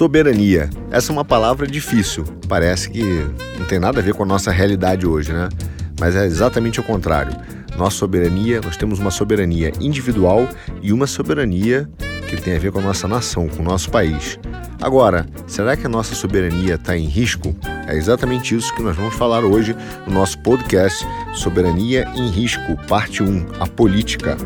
Soberania. Essa é uma palavra difícil. Parece que não tem nada a ver com a nossa realidade hoje, né? Mas é exatamente o contrário. Nossa soberania, nós temos uma soberania individual e uma soberania que tem a ver com a nossa nação, com o nosso país. Agora, será que a nossa soberania está em risco? É exatamente isso que nós vamos falar hoje no nosso podcast Soberania em Risco, parte 1, a política.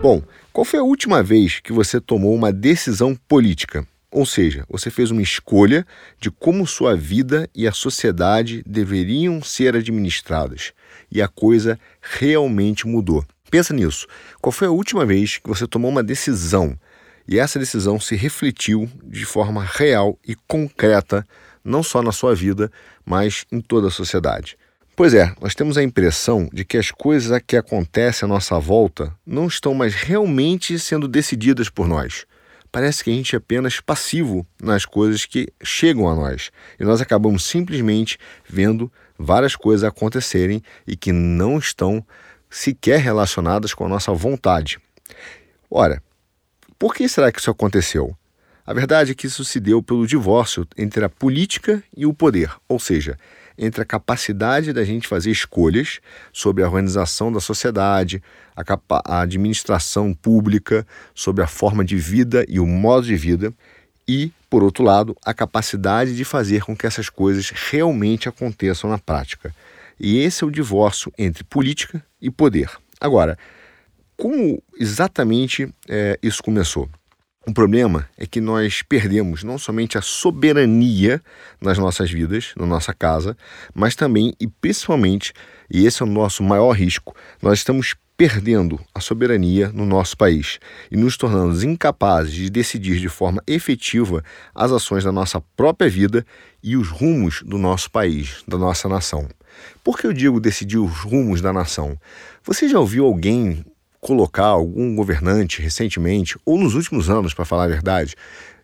Bom, qual foi a última vez que você tomou uma decisão política? Ou seja, você fez uma escolha de como sua vida e a sociedade deveriam ser administradas e a coisa realmente mudou. Pensa nisso. Qual foi a última vez que você tomou uma decisão e essa decisão se refletiu de forma real e concreta, não só na sua vida, mas em toda a sociedade? Pois é, nós temos a impressão de que as coisas que acontecem à nossa volta não estão mais realmente sendo decididas por nós. Parece que a gente é apenas passivo nas coisas que chegam a nós e nós acabamos simplesmente vendo várias coisas acontecerem e que não estão sequer relacionadas com a nossa vontade. Ora, por que será que isso aconteceu? A verdade é que isso se deu pelo divórcio entre a política e o poder, ou seja, entre a capacidade da gente fazer escolhas sobre a organização da sociedade, a, a administração pública, sobre a forma de vida e o modo de vida, e, por outro lado, a capacidade de fazer com que essas coisas realmente aconteçam na prática. E esse é o divórcio entre política e poder. Agora, como exatamente é, isso começou? O problema é que nós perdemos não somente a soberania nas nossas vidas, na nossa casa, mas também e principalmente, e esse é o nosso maior risco, nós estamos perdendo a soberania no nosso país e nos tornando incapazes de decidir de forma efetiva as ações da nossa própria vida e os rumos do nosso país, da nossa nação. Por que eu digo decidir os rumos da nação? Você já ouviu alguém colocar algum governante recentemente, ou nos últimos anos, para falar a verdade,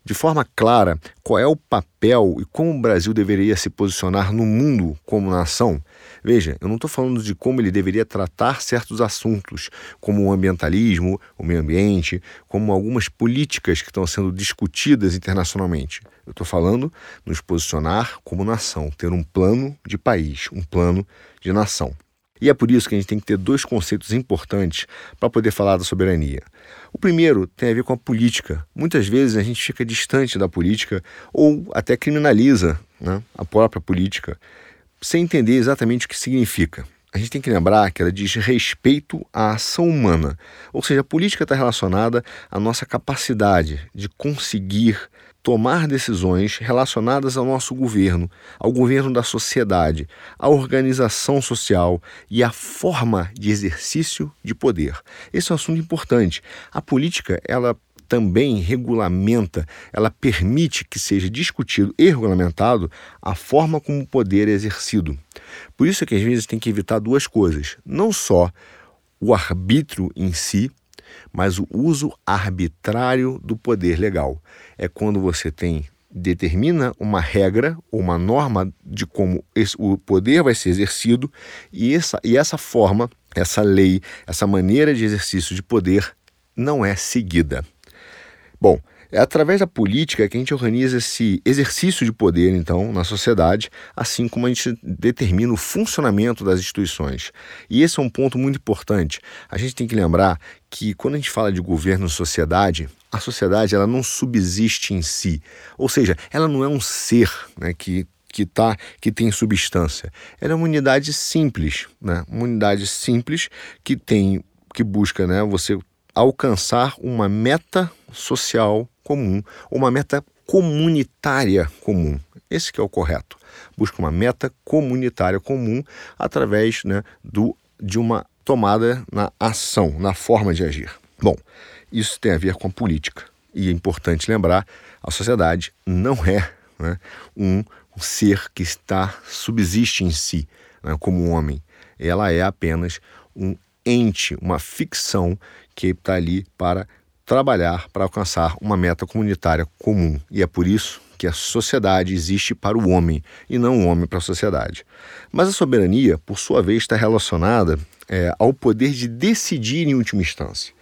de forma clara qual é o papel e como o Brasil deveria se posicionar no mundo como nação? Veja, eu não estou falando de como ele deveria tratar certos assuntos, como o ambientalismo, o meio ambiente, como algumas políticas que estão sendo discutidas internacionalmente. Eu estou falando nos posicionar como nação, ter um plano de país, um plano de nação. E é por isso que a gente tem que ter dois conceitos importantes para poder falar da soberania. O primeiro tem a ver com a política. Muitas vezes a gente fica distante da política ou até criminaliza né, a própria política, sem entender exatamente o que significa. A gente tem que lembrar que ela diz respeito à ação humana, ou seja, a política está relacionada à nossa capacidade de conseguir tomar decisões relacionadas ao nosso governo, ao governo da sociedade, à organização social e à forma de exercício de poder. Esse é um assunto importante. A política, ela também regulamenta, ela permite que seja discutido e regulamentado a forma como o poder é exercido. Por isso é que às vezes tem que evitar duas coisas: não só o arbítrio em si, mas o uso arbitrário do poder legal. É quando você tem determina uma regra ou uma norma de como esse, o poder vai ser exercido e essa, e essa forma, essa lei, essa maneira de exercício de poder não é seguida. Bom, é através da política que a gente organiza esse exercício de poder, então, na sociedade, assim como a gente determina o funcionamento das instituições. E esse é um ponto muito importante. A gente tem que lembrar que quando a gente fala de governo e sociedade, a sociedade ela não subsiste em si. Ou seja, ela não é um ser né, que que tá que tem substância. Ela é uma unidade simples, né? Uma unidade simples que tem que busca, né, você alcançar uma meta social comum, uma meta comunitária comum. Esse que é o correto. Busca uma meta comunitária comum através né, do, de uma tomada na ação, na forma de agir. Bom, isso tem a ver com a política. E é importante lembrar, a sociedade não é né, um, ser que está subsiste em si, né, como um homem. Ela é apenas um ente, uma ficção que está ali para trabalhar para alcançar uma meta comunitária comum. E é por isso que a sociedade existe para o homem e não o homem para a sociedade. Mas a soberania, por sua vez, está relacionada é, ao poder de decidir em última instância.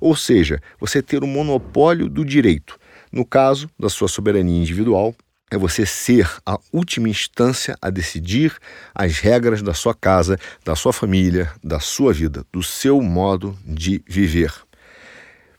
Ou seja, você ter o monopólio do direito. No caso da sua soberania individual, é você ser a última instância a decidir as regras da sua casa, da sua família, da sua vida, do seu modo de viver.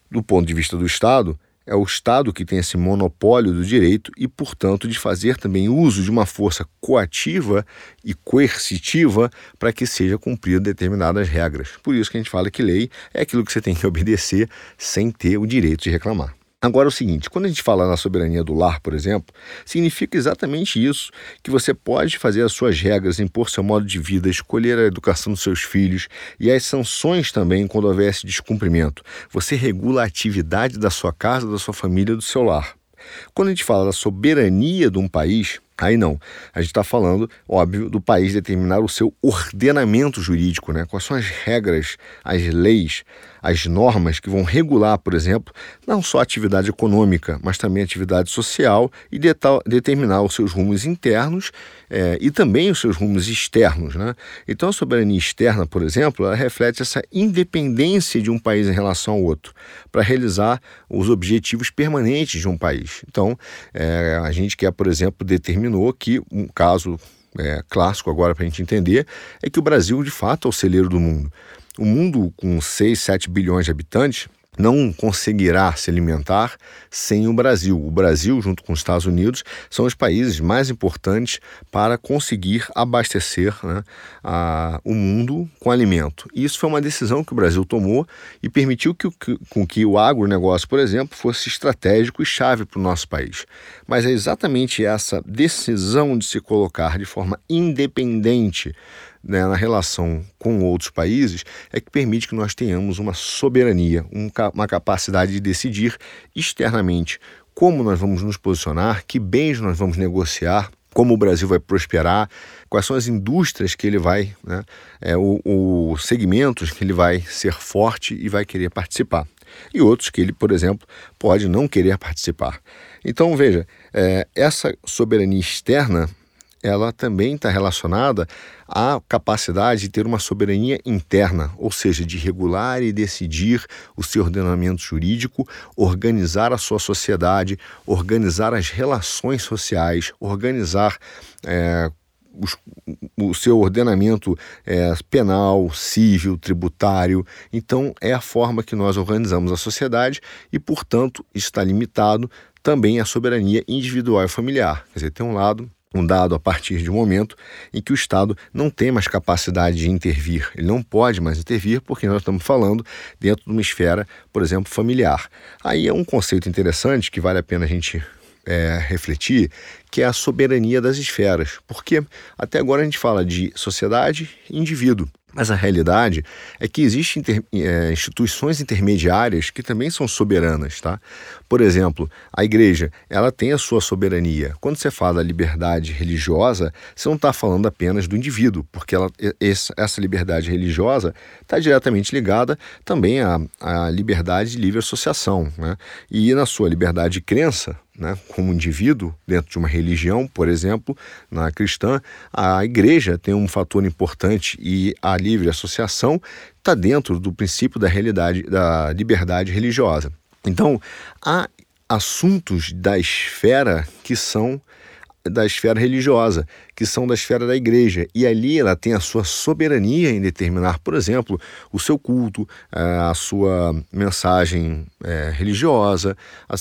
Do ponto de vista do Estado, é o Estado que tem esse monopólio do direito e, portanto, de fazer também uso de uma força coativa e coercitiva para que seja cumprida determinadas regras. Por isso que a gente fala que lei é aquilo que você tem que obedecer sem ter o direito de reclamar. Agora é o seguinte, quando a gente fala na soberania do lar, por exemplo, significa exatamente isso, que você pode fazer as suas regras, impor seu modo de vida, escolher a educação dos seus filhos e as sanções também quando houver esse descumprimento. Você regula a atividade da sua casa, da sua família, do seu lar. Quando a gente fala da soberania de um país, Aí não. A gente está falando, óbvio, do país determinar o seu ordenamento jurídico, né? Quais são as regras, as leis, as normas que vão regular, por exemplo, não só a atividade econômica, mas também a atividade social e determinar os seus rumos internos é, e também os seus rumos externos. Né? Então, a soberania externa, por exemplo, ela reflete essa independência de um país em relação ao outro para realizar os objetivos permanentes de um país. Então, é, a gente quer, por exemplo, determinou que um caso é, clássico agora para a gente entender é que o Brasil, de fato, é o celeiro do mundo. O mundo com 6, 7 bilhões de habitantes não conseguirá se alimentar sem o Brasil. O Brasil, junto com os Estados Unidos, são os países mais importantes para conseguir abastecer né, a, o mundo com alimento. E isso foi uma decisão que o Brasil tomou e permitiu que, que, com que o agronegócio, por exemplo, fosse estratégico e chave para o nosso país. Mas é exatamente essa decisão de se colocar de forma independente né, na relação com outros países é que permite que nós tenhamos uma soberania, um, uma capacidade de decidir externamente como nós vamos nos posicionar, que bens nós vamos negociar, como o Brasil vai prosperar, quais são as indústrias que ele vai, né, é, os segmentos que ele vai ser forte e vai querer participar. E outros que ele, por exemplo, pode não querer participar. Então, veja, é, essa soberania externa ela também está relacionada à capacidade de ter uma soberania interna, ou seja, de regular e decidir o seu ordenamento jurídico, organizar a sua sociedade, organizar as relações sociais, organizar é, o seu ordenamento é, penal, civil, tributário. Então, é a forma que nós organizamos a sociedade e, portanto, está limitado também à soberania individual e familiar. Quer dizer, tem um lado um dado a partir de um momento em que o Estado não tem mais capacidade de intervir. Ele não pode mais intervir porque nós estamos falando dentro de uma esfera, por exemplo, familiar. Aí é um conceito interessante que vale a pena a gente é, refletir, que é a soberania das esferas. Porque até agora a gente fala de sociedade e indivíduo. Mas a realidade é que existem inter, é, instituições intermediárias que também são soberanas, tá? Por exemplo, a igreja, ela tem a sua soberania. Quando você fala da liberdade religiosa, você não está falando apenas do indivíduo, porque ela, essa liberdade religiosa está diretamente ligada também à, à liberdade de livre associação, né? E na sua liberdade de crença, né, como indivíduo dentro de uma religião, por exemplo, na cristã, a igreja tem um fator importante e a livre associação está dentro do princípio da realidade da liberdade religiosa. Então, há assuntos da esfera que são da esfera religiosa, que são da esfera da igreja. E ali ela tem a sua soberania em determinar, por exemplo, o seu culto, a sua mensagem é, religiosa,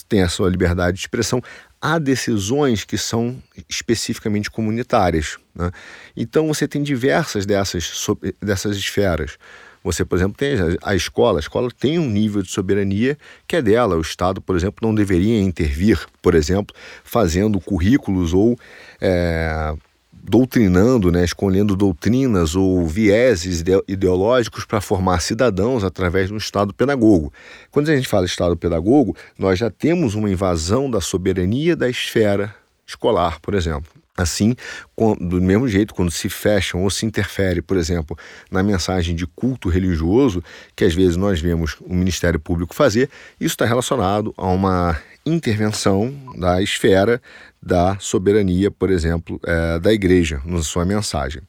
tem a sua liberdade de expressão. Há decisões que são especificamente comunitárias. Né? Então você tem diversas dessas, dessas esferas. Você, por exemplo, tem a escola, a escola tem um nível de soberania que é dela. O Estado, por exemplo, não deveria intervir, por exemplo, fazendo currículos ou é, doutrinando, né, escolhendo doutrinas ou vieses ideológicos para formar cidadãos através de um Estado pedagogo. Quando a gente fala Estado pedagogo, nós já temos uma invasão da soberania da esfera escolar, por exemplo. Assim, do mesmo jeito, quando se fecham ou se interfere, por exemplo, na mensagem de culto religioso, que às vezes nós vemos o Ministério Público fazer, isso está relacionado a uma intervenção da esfera da soberania, por exemplo, é, da igreja, na sua mensagem.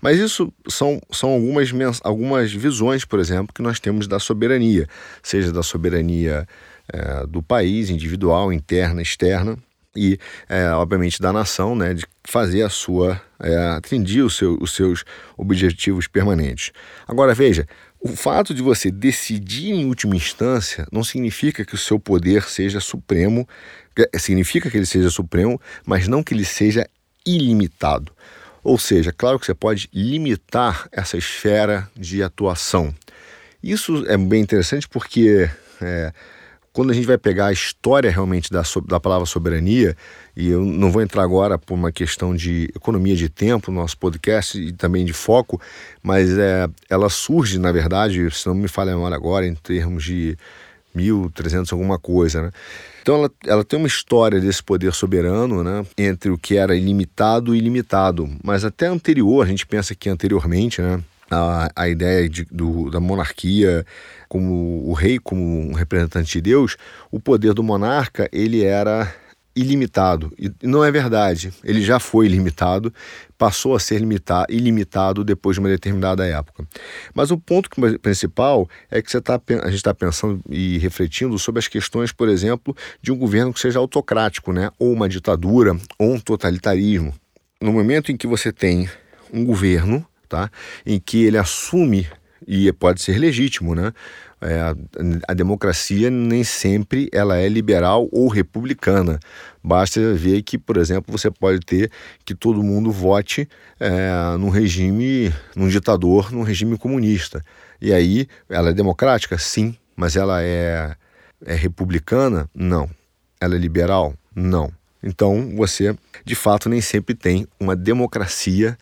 Mas isso são, são algumas, algumas visões, por exemplo, que nós temos da soberania, seja da soberania é, do país, individual, interna, externa, e, é, obviamente, da nação, né, de fazer a sua, é, atingir seu, os seus objetivos permanentes. Agora, veja, o fato de você decidir em última instância não significa que o seu poder seja supremo, significa que ele seja supremo, mas não que ele seja ilimitado. Ou seja, claro que você pode limitar essa esfera de atuação. Isso é bem interessante porque é, quando a gente vai pegar a história realmente da, da palavra soberania, e eu não vou entrar agora por uma questão de economia de tempo no nosso podcast e também de foco, mas é, ela surge, na verdade, se não me falha a memória agora, em termos de 1300 alguma coisa, né? Então ela, ela tem uma história desse poder soberano, né, entre o que era ilimitado e ilimitado, mas até anterior, a gente pensa que anteriormente, né, a, a ideia de, do, da monarquia como o rei como um representante de Deus, o poder do monarca ele era ilimitado. E não é verdade. Ele já foi ilimitado, passou a ser limita ilimitado depois de uma determinada época. Mas o ponto principal é que você tá, a gente está pensando e refletindo sobre as questões, por exemplo, de um governo que seja autocrático, né? ou uma ditadura, ou um totalitarismo. No momento em que você tem um governo tá? em que ele assume e pode ser legítimo, né? É, a, a, democracia nem sempre ela é liberal ou republicana. Basta ver que, por exemplo, você pode ter que todo mundo vote é, num regime, num ditador, num regime comunista. E aí, ela é democrática? Sim. Mas ela é, é republicana? Não. Ela é liberal? Não. Então, você, de fato, nem sempre tem uma democracia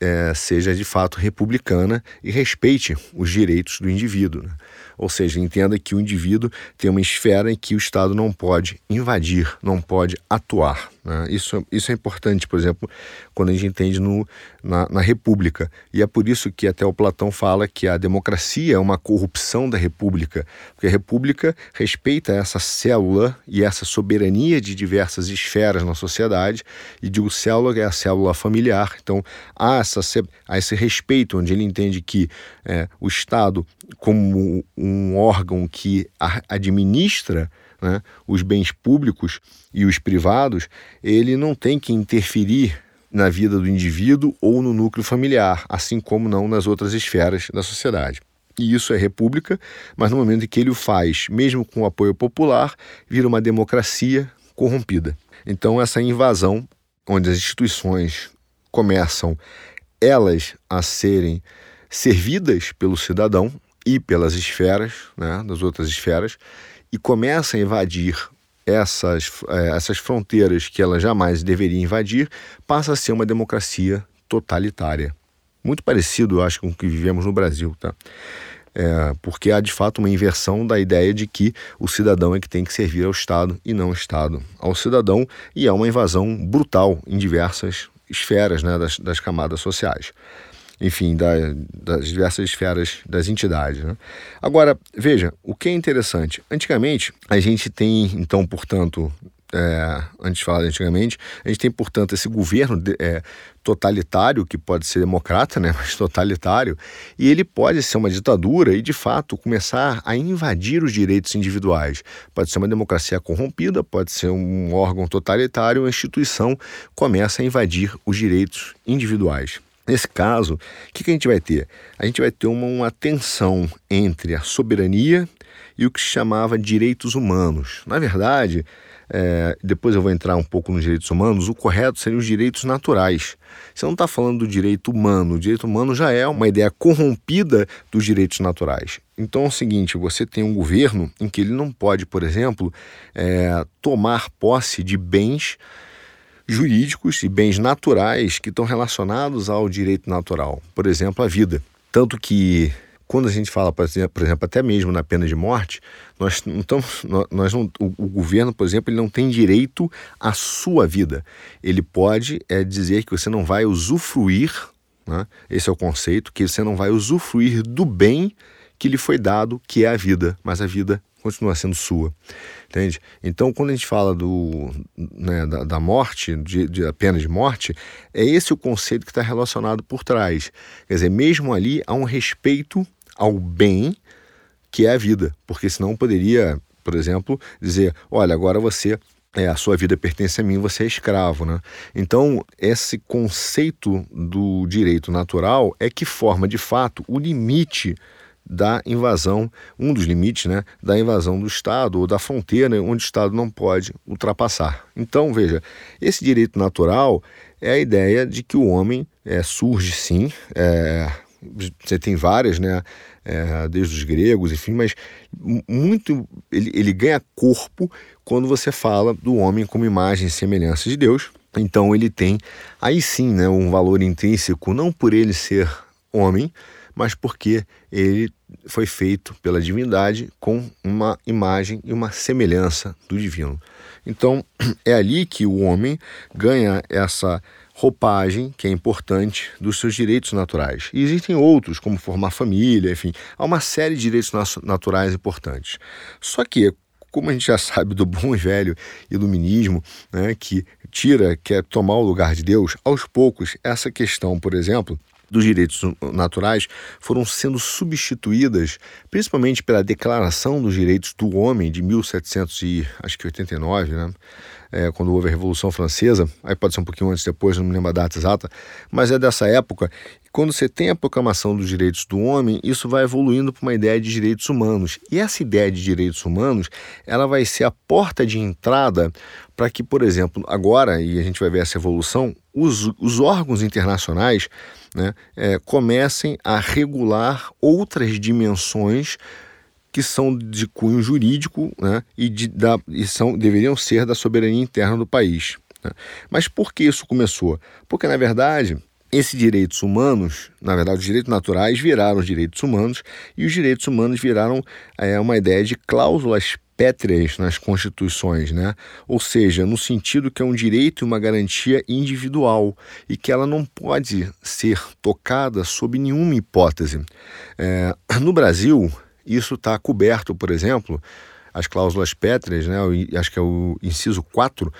é, seja de fato republicana e respeite os direitos do indivíduo. Né? Ou seja, entenda que o indivíduo tem uma esfera em que o Estado não pode invadir, não pode atuar. Né? Isso, isso é importante, por exemplo, quando a gente entende no, na, na República. E é por isso que até o Platão fala que a democracia é uma corrupção da República, porque a República respeita essa célula e essa soberania de diversas esferas na sociedade, e digo célula é a célula familiar. Então há, essa, há esse respeito, onde ele entende que é, o Estado, como um órgão que administra né, os bens públicos e os privados, ele não tem que interferir na vida do indivíduo ou no núcleo familiar, assim como não nas outras esferas da sociedade. E isso é república, mas no momento em que ele o faz, mesmo com o apoio popular, vira uma democracia corrompida. Então, essa invasão, onde as instituições começam elas a serem servidas pelo cidadão e pelas esferas, né, das outras esferas, e começa a invadir essas, é, essas fronteiras que ela jamais deveria invadir, passa a ser uma democracia totalitária. Muito parecido, eu acho, com o que vivemos no Brasil, tá? É, porque há de fato uma inversão da ideia de que o cidadão é que tem que servir ao Estado e não o Estado ao cidadão, e é uma invasão brutal em diversas esferas né, das, das camadas sociais enfim, da, das diversas esferas das entidades. Né? Agora, veja, o que é interessante, antigamente a gente tem, então, portanto, é, antes de falar antigamente, a gente tem, portanto, esse governo de, é, totalitário, que pode ser democrata, né, mas totalitário, e ele pode ser uma ditadura e, de fato, começar a invadir os direitos individuais. Pode ser uma democracia corrompida, pode ser um órgão totalitário, uma instituição começa a invadir os direitos individuais. Nesse caso, o que, que, a gente vai ter? A gente vai ter uma, uma tensão entre a soberania e o que se chamava direitos humanos. Na verdade, é, depois eu vou entrar um pouco nos direitos humanos, o correto seriam os direitos naturais. Você não está falando do direito humano, o direito humano já é uma ideia corrompida dos direitos naturais. Então é o seguinte: você tem um governo em que ele não pode, por exemplo, é, tomar posse de bens jurídicos e bens naturais que estão relacionados ao direito natural, por exemplo, a vida. Tanto que quando a gente fala, por exemplo, até mesmo na pena de morte, nós não estamos, nós não, o, governo, por exemplo, ele não tem direito à sua vida. Ele pode é, dizer que você não vai usufruir, né? esse é o conceito, que você não vai usufruir do bem que lhe foi dado, que é a vida, mas a vida continua sendo sua, entende? Então, quando a gente fala do, né, da, da, morte, de, de, pena de morte, é esse o conceito que está relacionado por trás. Quer dizer, mesmo ali há um respeito ao bem que é a vida, porque senão poderia, por exemplo, dizer, olha, agora você é, a sua vida pertence a mim, você é escravo, né? Então, esse conceito do direito natural é que forma, de fato, o limite da invasão, um dos limites né, da invasão do Estado ou da fronteira onde o Estado não pode ultrapassar. Então, veja, esse direito natural é a ideia de que o homem é, surge sim, é, você tem várias, né, é, desde os gregos, enfim, mas muito ele, ele ganha corpo quando você fala do homem como imagem e semelhança de Deus. Então ele tem aí sim né, um valor intrínseco, não por ele ser homem, mas porque ele foi feito pela divindade com uma imagem e uma semelhança do divino. Então, é ali que o homem ganha essa roupagem que é importante dos seus direitos naturais. E existem outros, como formar família, enfim, há uma série de direitos naturais importantes. Só que, como a gente já sabe do bom e velho iluminismo, né, que tira, quer tomar o lugar de Deus, aos poucos, essa questão, por exemplo, dos direitos naturais foram sendo substituídas, principalmente pela Declaração dos Direitos do Homem de 1789, né? É, quando houve a Revolução Francesa, aí pode ser um pouquinho antes depois, não me lembro a data exata, mas é dessa época. Quando você tem a proclamação dos direitos do homem, isso vai evoluindo para uma ideia de direitos humanos. E essa ideia de direitos humanos, ela vai ser a porta de entrada para que, por exemplo, agora, e a gente vai ver essa evolução, os, os órgãos internacionais né, é, comecem a regular outras dimensões que são de cunho jurídico né, e, de, da, e são, deveriam ser da soberania interna do país. Né? Mas por que isso começou? Porque, na verdade, esses direitos humanos, na verdade, os direitos naturais viraram os direitos humanos e os direitos humanos viraram é, uma ideia de cláusulas pétreas nas constituições, né? ou seja, no sentido que é um direito e uma garantia individual e que ela não pode ser tocada sob nenhuma hipótese. É, no Brasil, isso está coberto, por exemplo, as cláusulas pétreas, né? acho que é o inciso 4,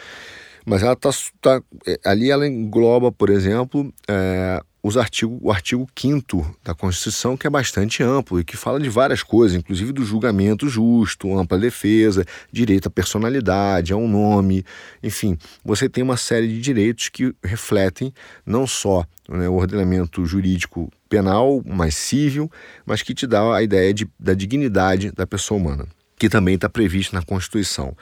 mas ela tá, tá é, ali ela engloba, por exemplo, é, os artigo, o artigo 5 da Constituição, que é bastante amplo e que fala de várias coisas, inclusive do julgamento justo, ampla defesa, direito à personalidade, a um nome, enfim, você tem uma série de direitos que refletem não só né, o ordenamento jurídico penal, mas civil, mas que te dá a ideia de, da dignidade da pessoa humana, que também está previsto na Constituição.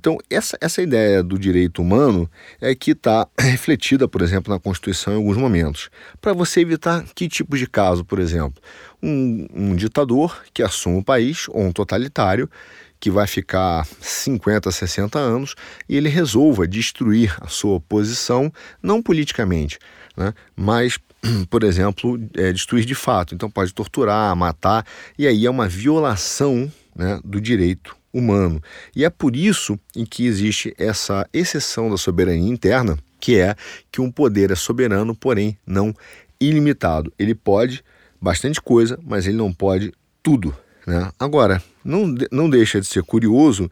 Então, essa, essa ideia do direito humano é que está refletida, por exemplo, na Constituição em alguns momentos. Para você evitar que tipo de caso, por exemplo? Um, um ditador que assume o país, ou um totalitário, que vai ficar 50, 60 anos e ele resolva destruir a sua oposição, não politicamente, né, mas, por exemplo, é, destruir de fato. Então pode torturar, matar, e aí é uma violação né, do direito humano. E é por isso em que existe essa exceção da soberania interna, que é que um poder é soberano, porém não ilimitado. Ele pode bastante coisa, mas ele não pode tudo. Né? Agora, não, não deixa de ser curioso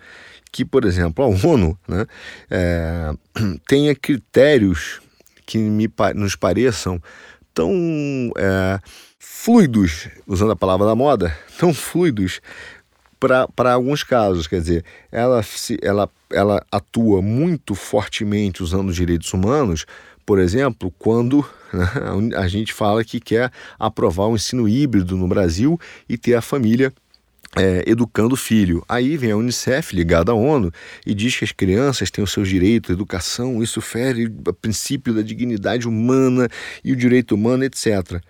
que, por exemplo, a ONU né, é, tenha critérios que me, nos pareçam tão é, fluidos, usando a palavra da moda, tão fluidos para alguns casos. Quer dizer, ela, se, ela, ela atua muito fortemente usando os direitos humanos, por exemplo, quando né, a gente fala que quer aprovar o um ensino híbrido no Brasil e ter a família é, educando o filho. Aí vem a Unicef ligada à ONU e diz que as crianças têm os seus direitos educação, isso fere o princípio da dignidade humana e o direito humano, etc.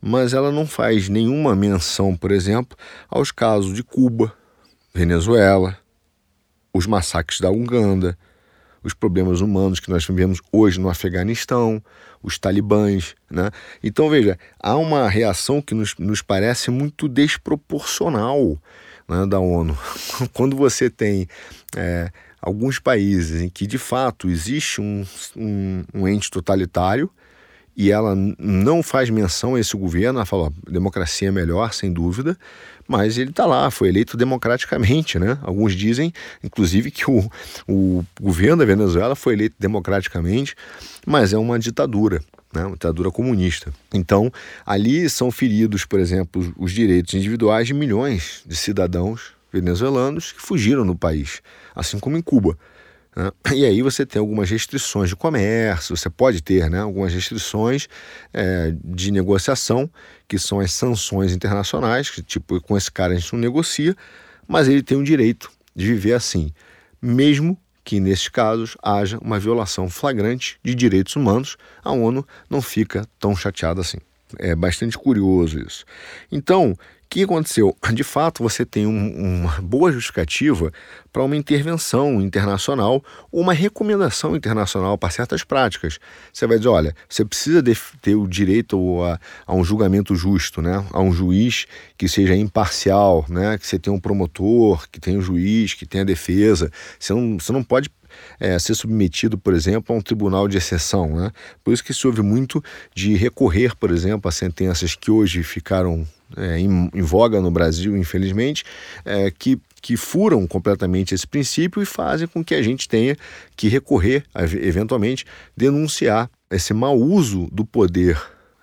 Mas ela não faz nenhuma menção, por exemplo, aos casos de Cuba, Venezuela, os massacres da Uganda, os problemas humanos que nós vivemos hoje no Afeganistão, os talibãs. Né? Então, veja, há uma reação que nos, nos parece muito desproporcional né, da ONU. Quando você tem é, alguns países em que, de fato, existe um, um, um ente totalitário e ela não faz menção a esse governo, ela fala, democracia é melhor, sem dúvida, mas ele está lá, foi eleito democraticamente, né? Alguns dizem, inclusive, que o, o governo da Venezuela foi eleito democraticamente, mas é uma ditadura. Né, uma ditadura comunista. Então, ali são feridos, por exemplo, os direitos individuais de milhões de cidadãos venezuelanos que fugiram do país, assim como em Cuba. Né? E aí você tem algumas restrições de comércio, você pode ter né, algumas restrições é, de negociação, que são as sanções internacionais, que tipo, com esse cara a gente não negocia, mas ele tem o direito de viver assim, mesmo que nesses casos haja uma violação flagrante de direitos humanos, a ONU não fica tão chateada assim. É bastante curioso isso. Então, que aconteceu? De fato, você tem um, uma boa justificativa para uma intervenção internacional uma recomendação internacional para certas práticas. Você vai dizer, olha, você precisa ter o direito a, a, um julgamento justo, né? a um juiz que seja imparcial, né? que você tenha um promotor, que tenha um juiz, que tenha defesa. Você não, você não pode é, ser submetido, por exemplo, a um tribunal de exceção. Né? Por isso que se ouve muito de recorrer, por exemplo, a sentenças que hoje ficaram é, em, em, voga no Brasil, infelizmente, é, que, que furam completamente esse princípio e fazem com que a gente tenha que recorrer, a, eventualmente, denunciar esse mau uso do poder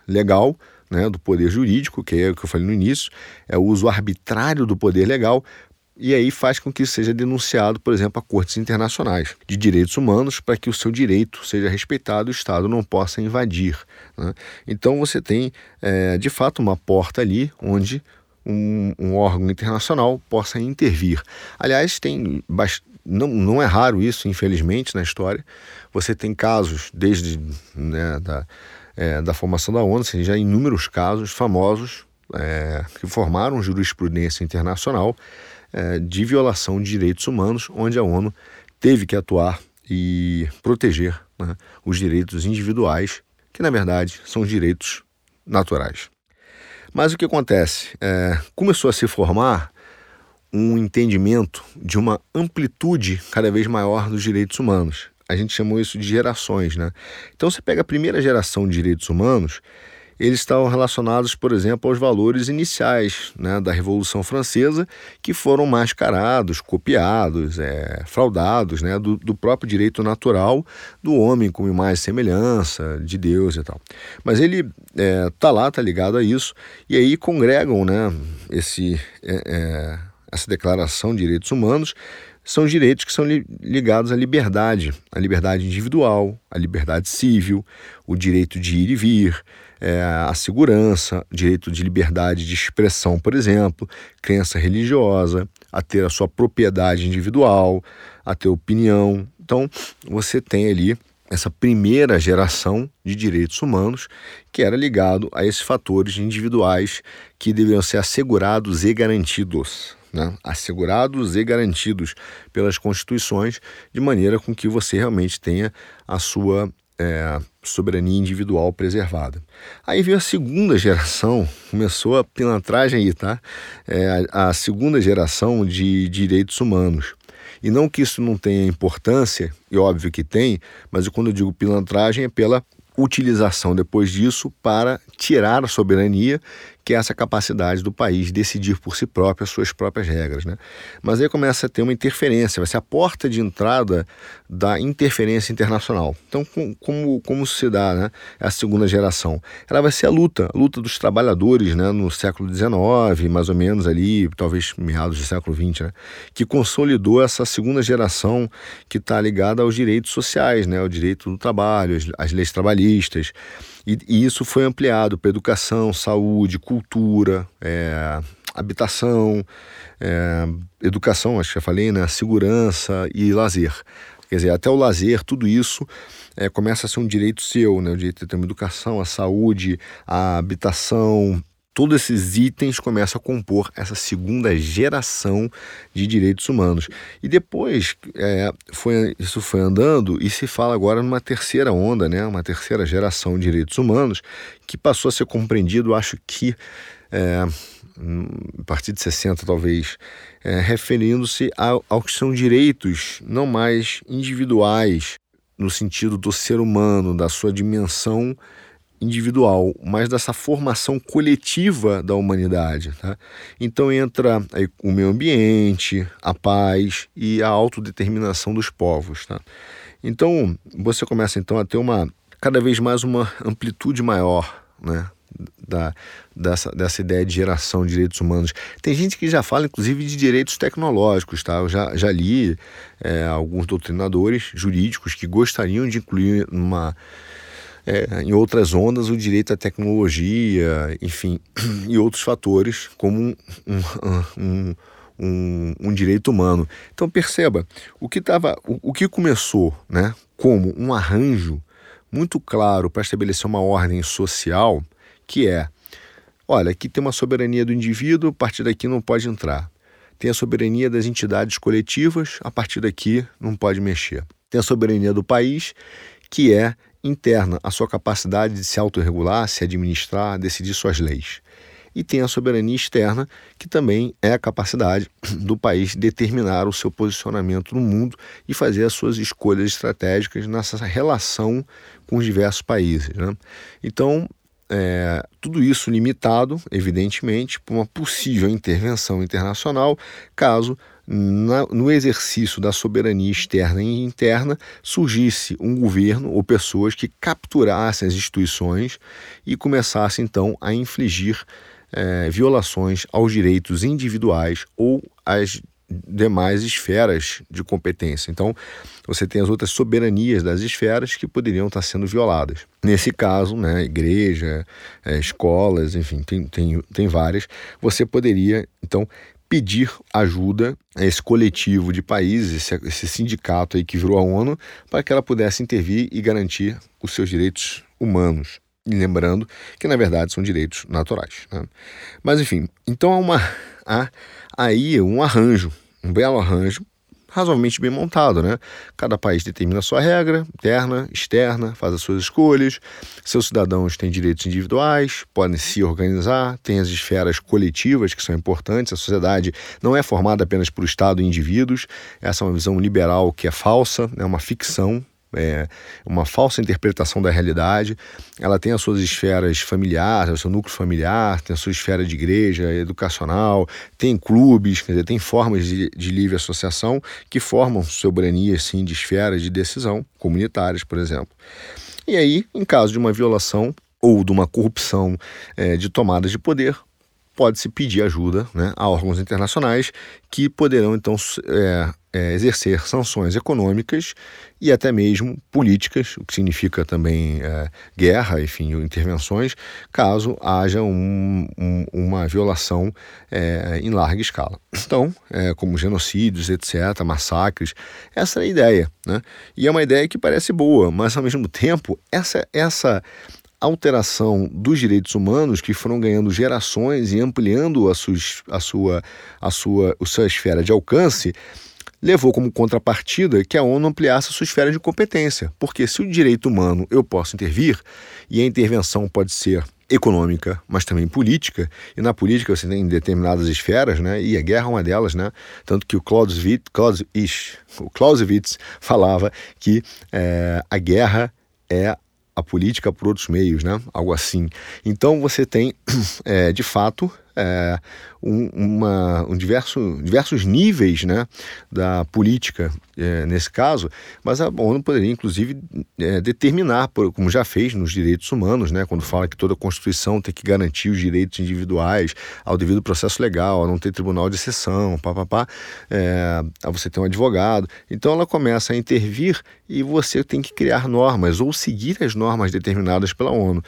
legal, né, do poder jurídico, que é o que eu falei no início, é o uso arbitrário do poder legal e aí faz com que isso seja denunciado, por exemplo, a cortes internacionais de direitos humanos para que o seu direito seja respeitado e o Estado não possa invadir. Né? Então você tem, é, de fato, uma porta ali onde um, um, órgão internacional possa intervir. Aliás, tem não, não é raro isso, infelizmente, na história. Você tem casos desde né, da, é, da formação da ONU, assim, já inúmeros casos famosos é, que formaram jurisprudência internacional é, de violação de direitos humanos, onde a ONU teve que atuar e proteger né, os direitos individuais, que na verdade são direitos naturais. Mas o que acontece? É, começou a se formar um entendimento de uma amplitude cada vez maior dos direitos humanos. A gente chamou isso de gerações, né? Então você pega a primeira geração de direitos humanos eles estavam relacionados, por exemplo, aos valores iniciais né, da Revolução Francesa, que foram mascarados, copiados, é, fraudados né, do, do, próprio direito natural do homem como mais semelhança de Deus e tal. Mas ele é, tá lá, está ligado a isso, e aí congregam né, esse, é, é, essa declaração de direitos humanos são direitos que são ligados à liberdade, à liberdade individual, à liberdade civil, o direito de ir e vir, é, a segurança, direito de liberdade de expressão, por exemplo, crença religiosa, a ter a sua propriedade individual, a ter opinião. Então, você tem ali essa primeira geração de direitos humanos que era ligado a esses fatores individuais que deveriam ser assegurados e garantidos. Né? assegurados e garantidos pelas constituições, de maneira com que você realmente tenha a sua é, soberania individual preservada. Aí veio a segunda geração, começou a pilantragem aí, tá? É, a, a segunda geração de direitos humanos. E não que isso não tenha importância, e óbvio que tem, mas quando eu digo pilantragem é pela utilização depois disso para tirar a soberania que é essa capacidade do país decidir por si próprio as suas próprias regras. Né? Mas aí começa a ter uma interferência, vai ser a porta de entrada da interferência internacional. Então, como, como se dá né, a segunda geração? Ela vai ser a luta, a luta dos trabalhadores né, no século XIX, mais ou menos ali, talvez meados do século XX, né, que consolidou essa segunda geração que está ligada aos direitos sociais, né, ao direito do trabalho, as, as leis trabalhistas. E, e isso foi ampliado para educação, saúde, cultura, é, habitação, é, educação, acho que já falei, né? segurança e lazer. Quer dizer, até o lazer, tudo isso é, começa a ser um direito seu, né? o direito de ter uma educação, a saúde, a habitação, todos esses itens começam a compor essa segunda geração de direitos humanos. E depois é, foi, isso foi andando e se fala agora numa terceira onda, né, uma terceira geração de direitos humanos, que passou a ser compreendido, acho que é, a partir de 60 talvez, é, referindo-se ao, ao que são direitos não mais individuais, no sentido do ser humano, da sua dimensão individual, mas dessa formação coletiva da humanidade. Tá? Então entra o meio ambiente, a paz e a autodeterminação dos povos. Tá? Então você começa então a ter uma cada vez mais uma amplitude maior né, da, dessa, dessa ideia de geração de direitos humanos. Tem gente que já fala, inclusive, de direitos tecnológicos. Tá? Eu já, já li é, alguns doutrinadores jurídicos que gostariam de incluir uma é, em outras ondas o direito à tecnologia, enfim, e outros fatores como um, um, um, um direito humano. Então perceba, o que, tava, o, o que começou né, como um arranjo muito claro para estabelecer uma ordem social, que é, olha, aqui tem uma soberania do indivíduo, a partir daqui não pode entrar. Tem a soberania das entidades coletivas, a partir daqui não pode mexer. Tem a soberania do país, que é interna a sua capacidade de se autorregular, se administrar, decidir suas leis. E tem a soberania externa, que também é a capacidade do país determinar o seu posicionamento no mundo e fazer as suas escolhas estratégicas nessa relação com os diversos países. Né? Então, é, tudo isso limitado, evidentemente, por uma possível intervenção internacional, caso na, no exercício da soberania externa e interna surgisse um governo ou pessoas que capturassem as instituições e começassem então a infligir é, violações aos direitos individuais ou às demais esferas de competência. Então, você tem as outras soberanias das esferas que poderiam estar sendo violadas. Nesse caso, né, igreja, é, escolas, enfim, tem, tem, tem várias, você poderia, então, pedir ajuda a esse coletivo de países, esse, esse sindicato aí que virou a ONU, para que ela pudesse intervir e garantir os seus direitos humanos. E lembrando que, na verdade, são direitos naturais. Né? Mas, enfim, então há, uma, há aí um arranjo, um belo arranjo razoavelmente bem montado, né? Cada país determina sua regra, interna, externa, faz as suas escolhas. Seus cidadãos têm direitos individuais, podem se organizar, tem as esferas coletivas que são importantes. A sociedade não é formada apenas por Estado e indivíduos. Essa é uma visão liberal que é falsa, é uma ficção é, uma falsa interpretação da realidade. Ela tem as suas esferas familiares, o seu núcleo familiar, tem a sua esfera de igreja, educacional, tem clubes, quer dizer, tem formas de, de livre associação que formam soberania assim, de esferas de decisão comunitárias, por exemplo. E aí, em caso de uma violação ou de uma corrupção é, de tomadas de poder, pode-se pedir ajuda né, a órgãos internacionais que poderão então é, é, exercer sanções econômicas e até mesmo políticas, o que significa também é, guerra, enfim, intervenções, caso haja um, um, uma violação é, em larga escala. Então, é, como genocídios, etc., massacres, essa é a ideia. Né? E é uma ideia que parece boa, mas ao mesmo tempo, essa, essa alteração dos direitos humanos que foram ganhando gerações e ampliando a, sua, a, sua, a, sua, a sua esfera de alcance, levou como contrapartida que a ONU ampliasse a sua esfera de competência. Porque se o direito humano eu posso intervir, e a intervenção pode ser econômica, mas também política, e na política você tem determinadas esferas, né? e a guerra é uma delas, né? tanto que o Clausewitz, Clausewitz, o Clausewitz falava que é, a guerra é a política por outros meios, né? algo assim. Então você tem, é, de fato, é, um, uma, um diverso, diversos níveis né, da política é, nesse caso, mas a ONU poderia, inclusive, é, determinar, como já fez nos direitos humanos, né, quando fala que toda Constituição tem que garantir os direitos individuais ao devido processo legal, a não ter tribunal de exceção, é, a você ter um advogado. Então ela começa a intervir e você tem que criar normas ou seguir as normas determinadas pela ONU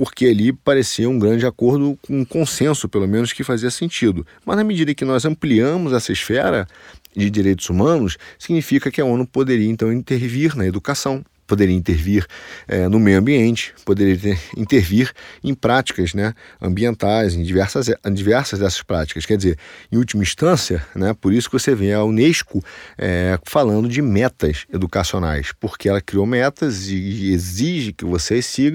porque ali parecia um grande acordo, um consenso, pelo menos, que fazia sentido. Mas na medida que nós ampliamos essa esfera de direitos humanos, significa que a ONU poderia então intervir na educação, poderia intervir é, no meio ambiente, poderia ter, intervir em práticas né, ambientais, em diversas, em diversas dessas práticas. Quer dizer, em última instância, né, por isso que você vê a Unesco é, falando de metas educacionais, porque ela criou metas e exige que você siga,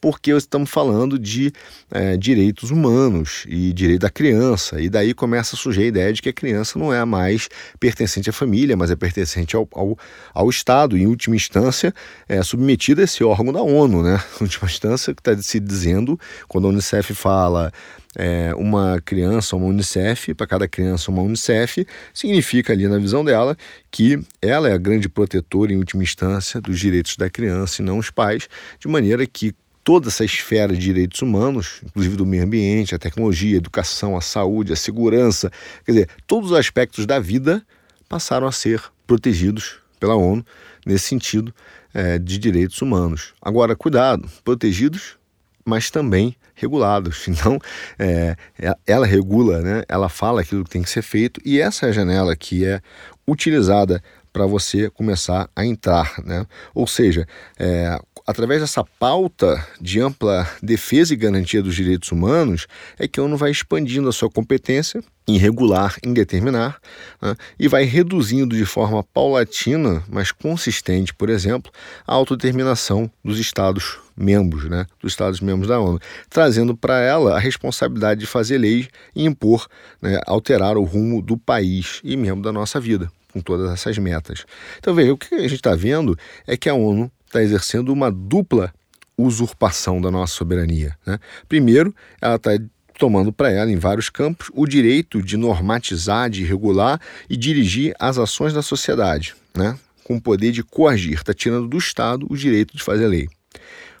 porque estamos falando de é, direitos humanos e direito da criança, e daí começa a surgir a ideia de que a criança não é mais pertencente à família, mas é pertencente ao, ao, ao Estado, em última instância, é, submetida a esse órgão da ONU, né? Última instância, que está se dizendo, quando a Unicef fala é, uma criança, uma Unicef, para cada criança uma Unicef, significa ali na visão dela que ela é a grande protetora, em última instância, dos direitos da criança e não os pais, de maneira que toda essa esfera de direitos humanos, inclusive do meio ambiente, a tecnologia, a educação, a saúde, a segurança, quer dizer, todos os aspectos da vida passaram a ser protegidos pela ONU nesse sentido é, de direitos humanos. Agora, cuidado, protegidos, mas também regulados. Então, é, é, ela regula, né? ela fala aquilo que tem que ser feito, e essa é a janela que é utilizada para você começar a entrar. Né? Ou seja, é, através dessa pauta de ampla defesa e garantia dos direitos humanos, é que a ONU vai expandindo a sua competência em regular, em determinar, né, e vai reduzindo de forma paulatina, mas consistente, por exemplo, a autodeterminação dos Estados membros, né, dos Estados membros da ONU, trazendo para ela a responsabilidade de fazer leis e impor, né, alterar o rumo do país e mesmo da nossa vida, com todas essas metas. Então, veja, o que a gente está vendo é que a ONU está exercendo uma dupla usurpação da nossa soberania. Né? Primeiro, ela está tomando para ela, em vários campos, o direito de normatizar, de regular e dirigir as ações da sociedade, né? com o poder de coagir, está tirando do Estado o direito de fazer lei,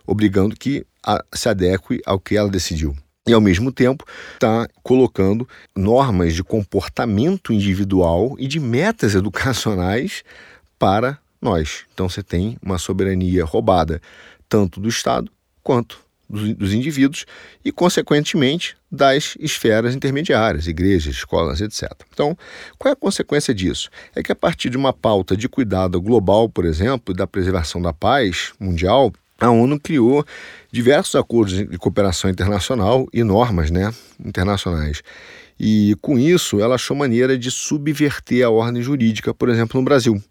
obrigando que a, se adeque ao que ela decidiu. E, ao mesmo tempo, está colocando normas de comportamento individual e de metas educacionais para nós. Então você tem uma soberania roubada tanto do Estado quanto dos, indivíduos e, consequentemente, das esferas intermediárias, igrejas, escolas, etc. Então, qual é a consequência disso? É que a partir de uma pauta de cuidado global, por exemplo, da preservação da paz mundial, a ONU criou diversos acordos de cooperação internacional e normas né, internacionais. E com isso, ela achou maneira de subverter a ordem jurídica, por exemplo, no Brasil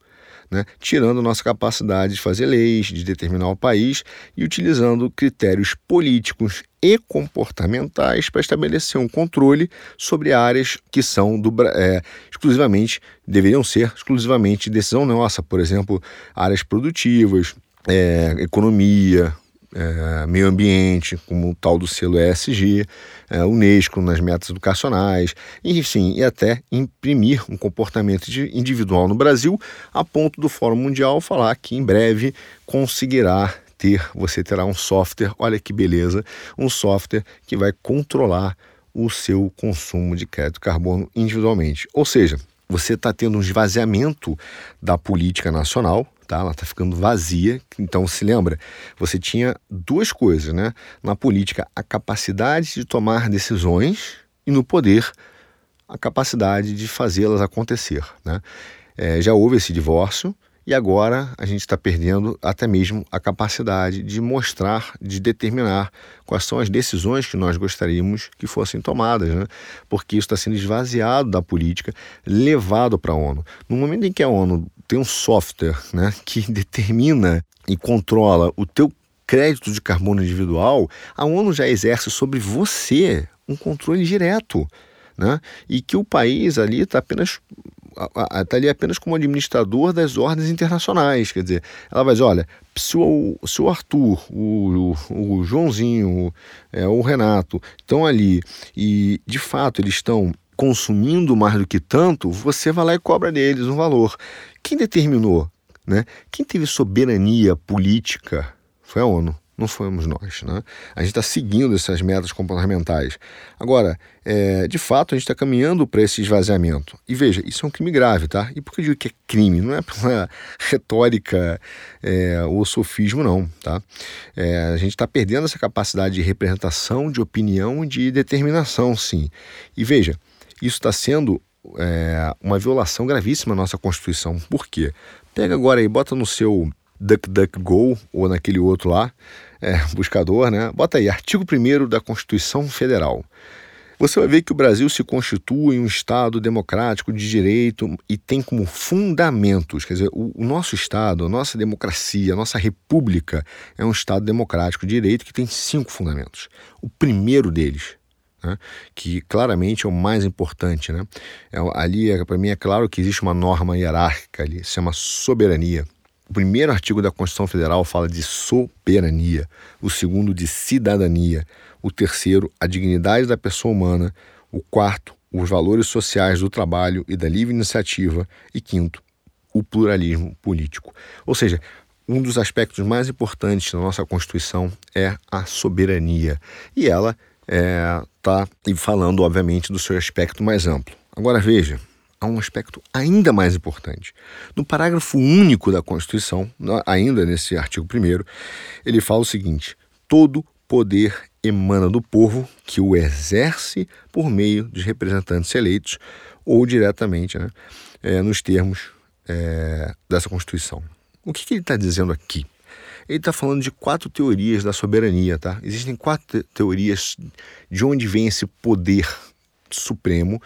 né, tirando nossa capacidade de fazer leis, de determinar o país e utilizando critérios políticos e comportamentais para estabelecer um controle sobre áreas que são do, é, exclusivamente, deveriam ser exclusivamente decisão nossa, por exemplo, áreas produtivas, é, economia, é, meio ambiente, como o tal do selo ESG, é, Unesco nas metas educacionais, enfim, e até imprimir um comportamento individual no Brasil, a ponto do Fórum Mundial falar que em breve conseguirá ter, você terá um software, olha que beleza, um software que vai controlar o seu consumo de crédito carbono individualmente. Ou seja, você está tendo um esvaziamento da política nacional, tá? Ela está ficando vazia. Então, se lembra, você tinha duas coisas, né? Na política, a capacidade de tomar decisões e no poder, a capacidade de fazê-las acontecer, né? É, já houve esse divórcio e agora a gente está perdendo até mesmo a capacidade de mostrar, de determinar quais são as decisões que nós gostaríamos que fossem tomadas, né? porque isso está sendo esvaziado da política, levado para a ONU. No momento em que a ONU tem um software né, que determina e controla o teu crédito de carbono individual, a ONU já exerce sobre você um controle direto. Né? E que o país ali está apenas está ali apenas como administrador das ordens internacionais. Quer dizer, ela vai dizer: olha, se o, se o Arthur, o, o, o Joãozinho, o, é, o Renato estão ali e de fato eles estão consumindo mais do que tanto, você vai lá e cobra deles um valor. Quem determinou? Né? Quem teve soberania política foi a ONU não fomos nós. Né? A gente está seguindo essas metas comportamentais. Agora, é, de fato, a gente está caminhando para esse esvaziamento. E veja, isso é um crime grave, tá? E por que eu digo que é crime? Não é pela retórica é, ou sofismo, não, tá? É, a gente está perdendo essa capacidade de representação, de opinião de determinação, sim. E veja, isso está sendo é, uma violação gravíssima à nossa Constituição. Por quê? Pega agora aí, bota no seu DuckDuckGo ou naquele outro lá, é, buscador, né? Bota aí, artigo 1 da Constituição Federal. Você vai ver que o Brasil se constitui um Estado democrático de direito e tem como fundamentos, quer dizer, o, o, nosso Estado, a nossa democracia, a nossa república é um Estado democrático de direito que tem cinco fundamentos. O primeiro deles, né, que claramente é o mais importante, né, é, ali é, para mim é claro que existe uma norma hierárquica ali, se chama soberania. O primeiro artigo da Constituição Federal fala de soberania, o segundo de cidadania, o terceiro, a dignidade da pessoa humana, o quarto, os valores sociais do trabalho e da livre iniciativa e quinto, o pluralismo político. Ou seja, um dos aspectos mais importantes da nossa Constituição é a soberania e ela está é, falando, obviamente, do seu aspecto mais amplo. Agora veja, há um aspecto ainda mais importante. No parágrafo único da Constituição, ainda nesse artigo 1, ele fala o seguinte: todo poder emana do povo que o exerce por meio de representantes eleitos ou diretamente, né, é, nos termos é, dessa Constituição. O que, que ele está dizendo aqui? Ele está falando de quatro teorias da soberania, tá? Existem quatro teorias de onde vem esse poder supremo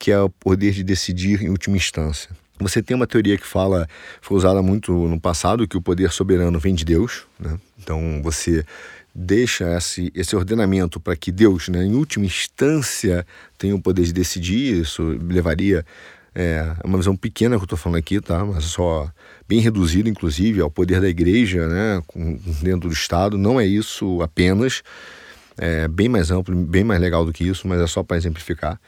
que é o poder de decidir em última instância. Você tem uma teoria que fala, foi usada muito no passado, que o poder soberano vem de Deus. Né? Então você deixa esse, esse ordenamento para que Deus, né, em última instância, tenha o poder de decidir. Isso levaria é, é uma visão pequena que eu estou falando aqui, tá? Mas só bem reduzida, inclusive, ao poder da igreja, né? Dentro do Estado. Não é isso apenas. É bem mais amplo, bem mais legal do que isso, mas é só para exemplificar.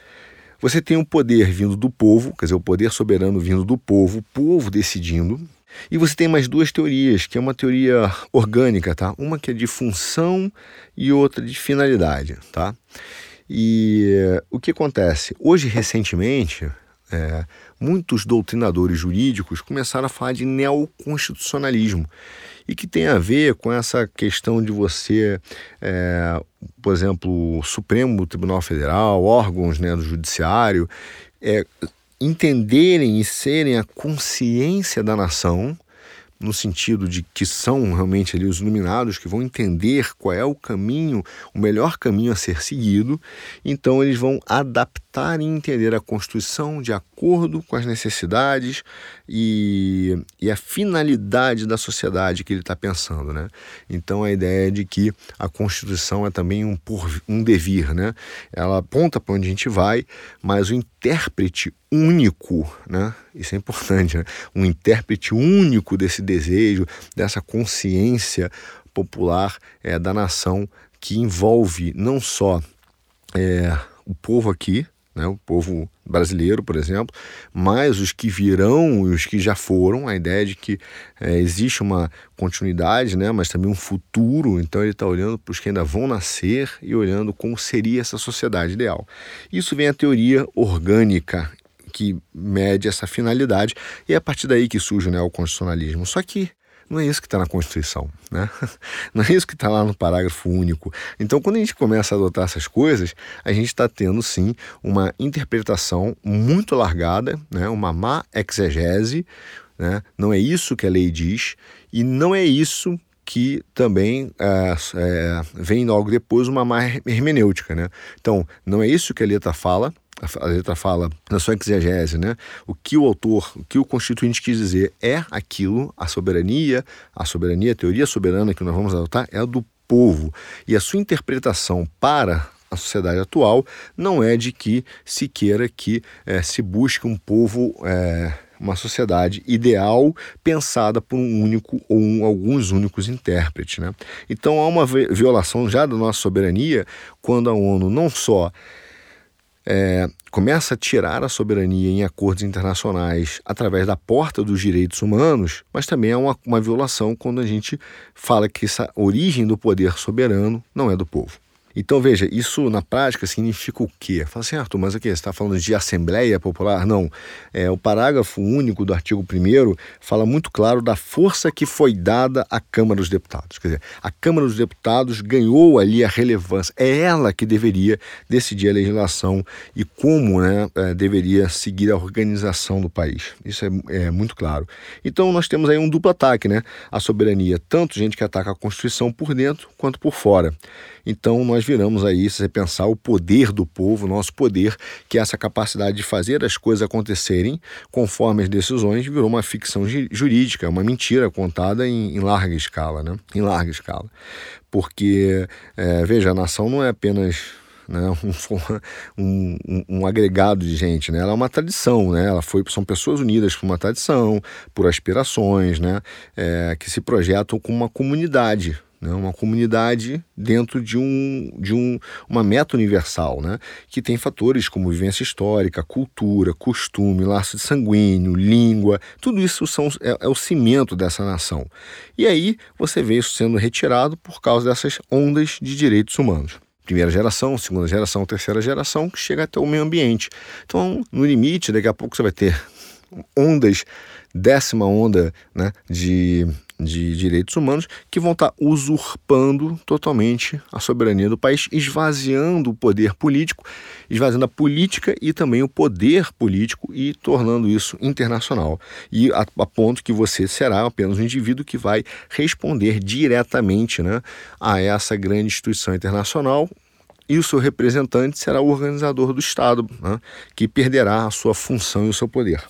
Você tem o poder vindo do povo, quer dizer, o poder soberano vindo do povo, o povo decidindo. E você tem mais duas teorias, que é uma teoria orgânica, tá? Uma que é de função e outra de finalidade, tá? E o que acontece? Hoje, recentemente, é, muitos doutrinadores jurídicos começaram a falar de neoconstitucionalismo e que tem a ver com essa questão de você, é, por exemplo, o Supremo Tribunal Federal, órgãos né, do Judiciário, é, entenderem e serem a consciência da nação no sentido de que são realmente ali os iluminados que vão entender qual é o caminho, o melhor caminho a ser seguido, então eles vão adaptar e entender a Constituição de acordo com as necessidades e, e a finalidade da sociedade que ele está pensando, né? Então a ideia é de que a Constituição é também um, por, um devir, né? Ela aponta para onde a gente vai, mas o intérprete único, né? Isso é importante, né? Um intérprete único desse desejo, dessa consciência popular é, da nação que envolve não só é, o povo aqui, né, o povo brasileiro, por exemplo, mas os que virão e os que já foram, a ideia de que é, existe uma continuidade, né, mas também um futuro, então ele está olhando para os que ainda vão nascer e olhando como seria essa sociedade ideal. Isso vem a teoria orgânica que mede essa finalidade e é a partir daí que surge né, o constitucionalismo. Só que não é isso que está na Constituição, né? Não é isso que está lá no parágrafo único. Então, quando a gente começa a adotar essas coisas, a gente está tendo sim uma interpretação muito largada, né? Uma má exegese, né? Não é isso que a lei diz e não é isso que também é, é, vem logo depois uma má hermenêutica, né? Então, não é isso que a letra fala, a letra fala na sua exegese, né? O que o autor, o que o constituinte quis dizer é aquilo, a soberania, a soberania, a teoria soberana que nós vamos adotar é a do povo. E a sua interpretação para a sociedade atual não é de que se queira que é, se busque um povo, é, uma sociedade ideal pensada por um único ou um, alguns únicos intérpretes. Né? Então há uma violação já da nossa soberania quando a ONU não só é, começa a tirar a soberania em acordos internacionais através da porta dos direitos humanos, mas também é uma, uma violação quando a gente fala que essa origem do poder soberano não é do povo. Então, veja, isso na prática significa o quê? Fala assim, Arthur, mas o quê? Você está falando de Assembleia Popular? Não. É, o parágrafo único do artigo 1 fala muito claro da força que foi dada à Câmara dos Deputados. Quer dizer, a Câmara dos Deputados ganhou ali a relevância. É ela que deveria decidir a legislação e como né, é, deveria seguir a organização do país. Isso é, é muito claro. Então, nós temos aí um duplo ataque, né? A soberania, tanto gente que ataca a Constituição por dentro quanto por fora. Então nós viramos aí, se você pensar, o poder do povo, nosso poder, que é essa capacidade de fazer as coisas acontecerem conforme as decisões, virou uma ficção jurídica, uma mentira contada em, em larga escala, né? Em larga escala. Porque, é, veja, a nação não é apenas né, um, um, um, agregado de gente, né? Ela é uma tradição, né? Ela foi, são pessoas unidas por uma tradição, por aspirações, né? É, que se projetam como uma comunidade, né? uma comunidade dentro de, um, de um, uma meta universal, né? que tem fatores como vivência histórica, cultura, costume, laço de sanguíneo, língua, tudo isso são, é, é o cimento dessa nação. E aí você vê isso sendo retirado por causa dessas ondas de direitos humanos primeira geração, segunda geração, terceira geração, que chega até o meio ambiente. Então, no limite, daqui a pouco você vai ter ondas, décima onda né, de de direitos humanos que vão estar usurpando totalmente a soberania do país, esvaziando o poder político, esvaziando a política e também o poder político e tornando isso internacional. E a, a ponto que você será apenas um indivíduo que vai responder diretamente né, a essa grande instituição internacional, e o seu representante será o organizador do Estado, né, que perderá a sua função e o seu poder.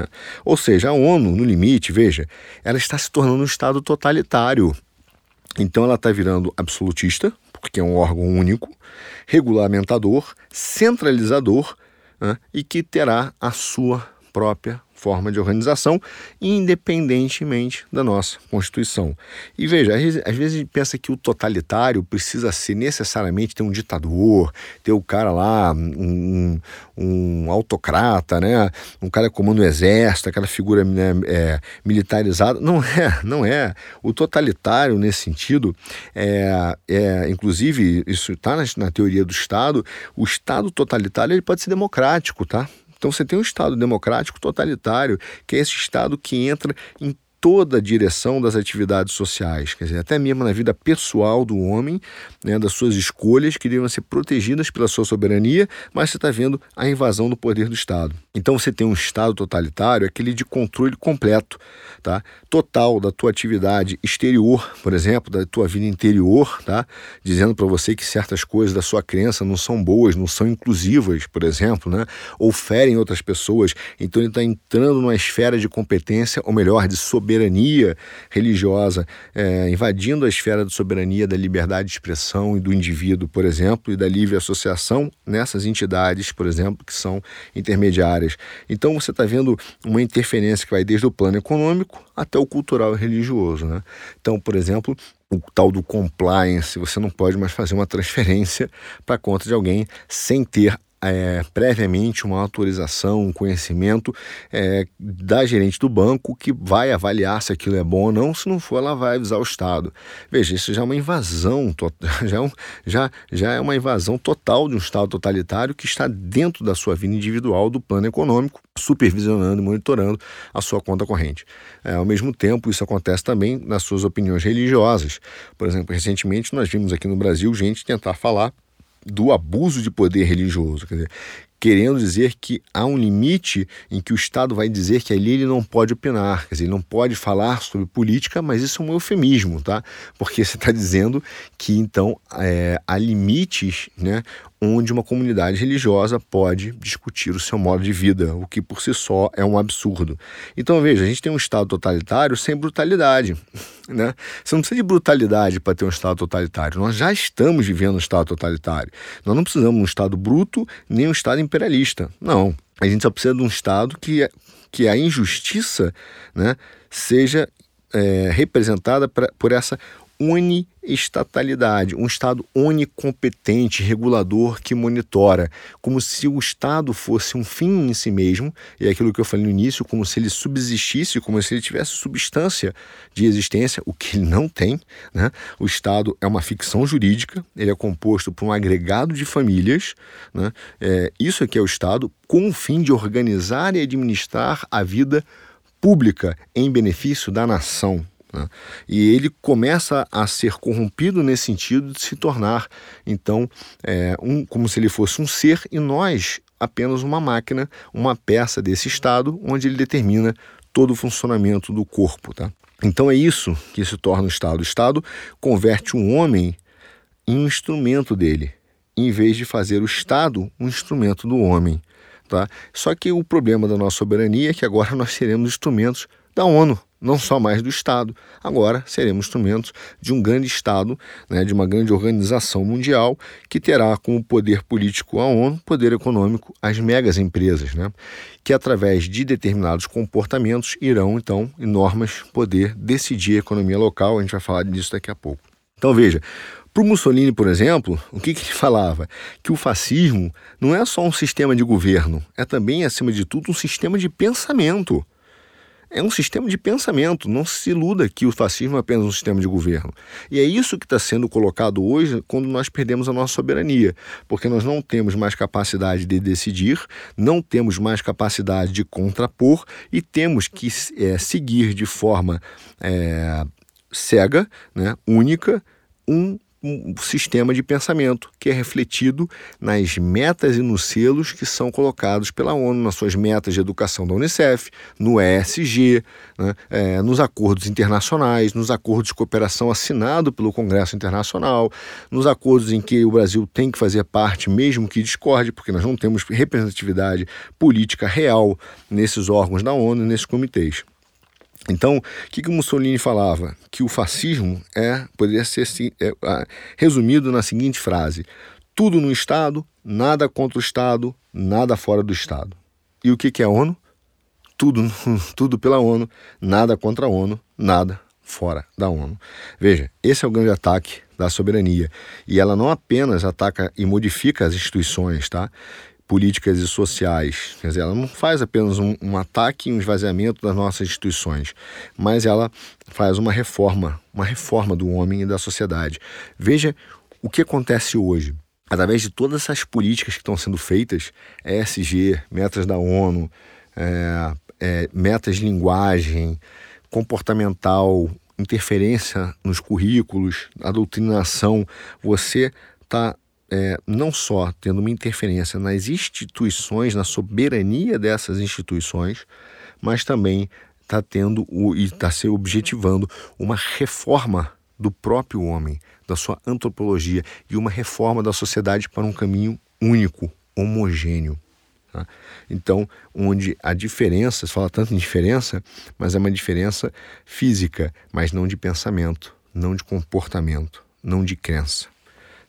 Né? Ou seja, a ONU, no limite, veja, ela está se tornando um Estado totalitário. Então ela está virando absolutista, porque é um órgão único, regulamentador, centralizador né? e que terá a sua própria forma de organização, independentemente da nossa Constituição. E veja, às vezes a gente pensa que o totalitário precisa ser necessariamente ter um ditador, ter o cara lá, um, um autocrata, né? um cara que comanda o exército, aquela figura né, é, militarizada. Não é, não é. O totalitário, nesse sentido, é, é inclusive, isso está na, na teoria do Estado, o Estado totalitário ele pode ser democrático, tá? Então você tem um Estado democrático totalitário, que é esse Estado que entra em toda a direção das atividades sociais, quer dizer, até mesmo na vida pessoal do homem, né, das suas escolhas que devem ser protegidas pela sua soberania, mas você está vendo a invasão do poder do Estado. Então você tem um Estado totalitário, aquele de controle completo, tá? total da tua atividade exterior, por exemplo, da tua vida interior, tá? dizendo para você que certas coisas da sua crença não são boas, não são inclusivas, por exemplo, né? ou ferem outras pessoas. Então ele está entrando numa esfera de competência, ou melhor, de soberania soberania religiosa, é, invadindo a esfera de soberania da liberdade de expressão e do indivíduo, por exemplo, e da livre associação nessas entidades, por exemplo, que são intermediárias. Então você está vendo uma interferência que vai desde o plano econômico até o cultural e religioso. Né? Então, por exemplo, o tal do compliance, você não pode mais fazer uma transferência para a conta de alguém sem ter é, previamente uma autorização, um conhecimento é, da gerente do banco que vai avaliar se aquilo é bom ou não. Se não for, ela vai avisar o Estado. Veja, isso já é uma invasão, já é, um, já, já é uma invasão total de um Estado totalitário que está dentro da sua vida individual do plano econômico, supervisionando e monitorando a sua conta corrente. É, ao mesmo tempo, isso acontece também nas suas opiniões religiosas. Por exemplo, recentemente nós vimos aqui no Brasil gente tentar falar do abuso de poder religioso. Quer dizer, querendo dizer que há um limite em que o Estado vai dizer que ali ele não pode opinar, quer dizer, ele não pode falar sobre política, mas isso é um eufemismo, tá? Porque você está dizendo que então é, há limites, né, onde uma comunidade religiosa pode discutir o seu modo de vida, o que por si só é um absurdo. Então veja, a gente tem um Estado totalitário sem brutalidade. Né? Você não precisa de brutalidade para ter um Estado totalitário. Nós já estamos vivendo um Estado totalitário. Nós não precisamos de um Estado bruto nem um Estado imperialista. Não. A gente só precisa de um Estado que, é, que a injustiça né, seja é, representada pra, por essa uniestatalidade, um Estado onicompetente, regulador que monitora, como se o Estado fosse um fim em si mesmo, e é aquilo que eu falei no início, como se ele subsistisse, como se ele tivesse substância de existência, o que ele não tem. Né? O Estado é uma ficção jurídica, ele é composto por um agregado de famílias, né? é, isso aqui é o Estado, com o fim de organizar e administrar a vida pública em benefício da nação. Né? E ele começa a ser corrompido nesse sentido de se tornar, então, é, um, como se ele fosse um ser e nós apenas uma máquina, uma peça desse Estado, onde ele determina todo o funcionamento do corpo. Tá? Então é isso que se torna o Estado. O Estado converte um homem em um instrumento dele, em vez de fazer o Estado um instrumento do homem. Tá? Só que o problema da nossa soberania é que agora nós seremos instrumentos da ONU, não só mais do Estado. Agora seremos instrumentos de um grande Estado, né, de uma grande organização mundial que terá como poder político a ONU, poder econômico as megas empresas, né, que através de determinados comportamentos irão então, em normas, poder decidir a economia local. A gente vai falar disso daqui a pouco. Então veja, para o Mussolini, por exemplo, o que, que ele falava? Que o fascismo não é só um sistema de governo, é também, acima de tudo, um sistema de pensamento é um sistema de pensamento. Não se iluda que o fascismo é apenas um sistema de governo. E é isso que está sendo colocado hoje quando nós perdemos a nossa soberania, porque nós não temos mais capacidade de decidir, não temos mais capacidade de contrapor e temos que é, seguir de forma é, cega, né, única, um um sistema de pensamento que é refletido nas metas e nos selos que são colocados pela ONU, nas suas metas de educação da Unicef, no ESG, né, é, nos acordos internacionais, nos acordos de cooperação assinados pelo Congresso Internacional, nos acordos em que o Brasil tem que fazer parte, mesmo que discorde, porque nós não temos representatividade política real nesses órgãos da ONU, nesses comitês. Então, o que, que Mussolini falava? Que o fascismo é poderia ser é, resumido na seguinte frase: tudo no Estado, nada contra o Estado, nada fora do Estado. E o que, que é a ONU? Tudo, tudo pela ONU, nada contra a ONU, nada fora da ONU. Veja, esse é o grande ataque da soberania. E ela não apenas ataca e modifica as instituições, tá? Políticas e sociais. Quer dizer, ela não faz apenas um, um ataque e um esvaziamento das nossas instituições, mas ela faz uma reforma, uma reforma do homem e da sociedade. Veja o que acontece hoje. Através de todas essas políticas que estão sendo feitas, ESG, metas da ONU, é, é, metas de linguagem, comportamental, interferência nos currículos, a doutrinação, você está é, não só tendo uma interferência nas instituições, na soberania dessas instituições, mas também está tendo o, e está se objetivando uma reforma do próprio homem, da sua antropologia e uma reforma da sociedade para um caminho único, homogêneo. Tá? Então, onde a diferença, se fala tanto em diferença, mas é uma diferença física, mas não de pensamento, não de comportamento, não de crença.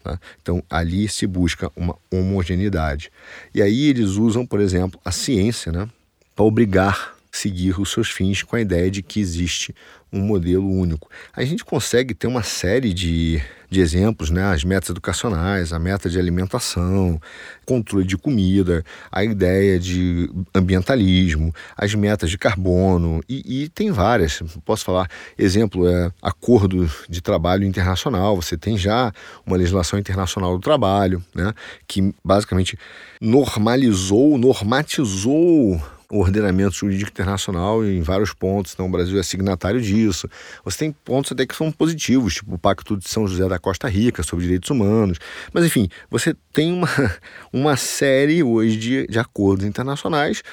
Tá? Então, ali se busca uma homogeneidade. E aí eles usam, por exemplo, a ciência né, para obrigar a seguir os seus fins com a ideia de que existe um modelo único. A gente consegue ter uma série de, de exemplos, né? as metas educacionais, a meta de alimentação, controle de comida, a ideia de ambientalismo, as metas de carbono, e, e tem várias. Posso falar, exemplo, é acordo de trabalho internacional, você tem já uma legislação internacional do trabalho, né? que basicamente normalizou, normatizou o ordenamento jurídico internacional em vários pontos, então o Brasil é signatário disso. Você tem pontos até que são positivos, tipo o Pacto de São José da Costa Rica sobre direitos humanos. Mas enfim, você tem uma, uma série hoje de, de acordos internacionais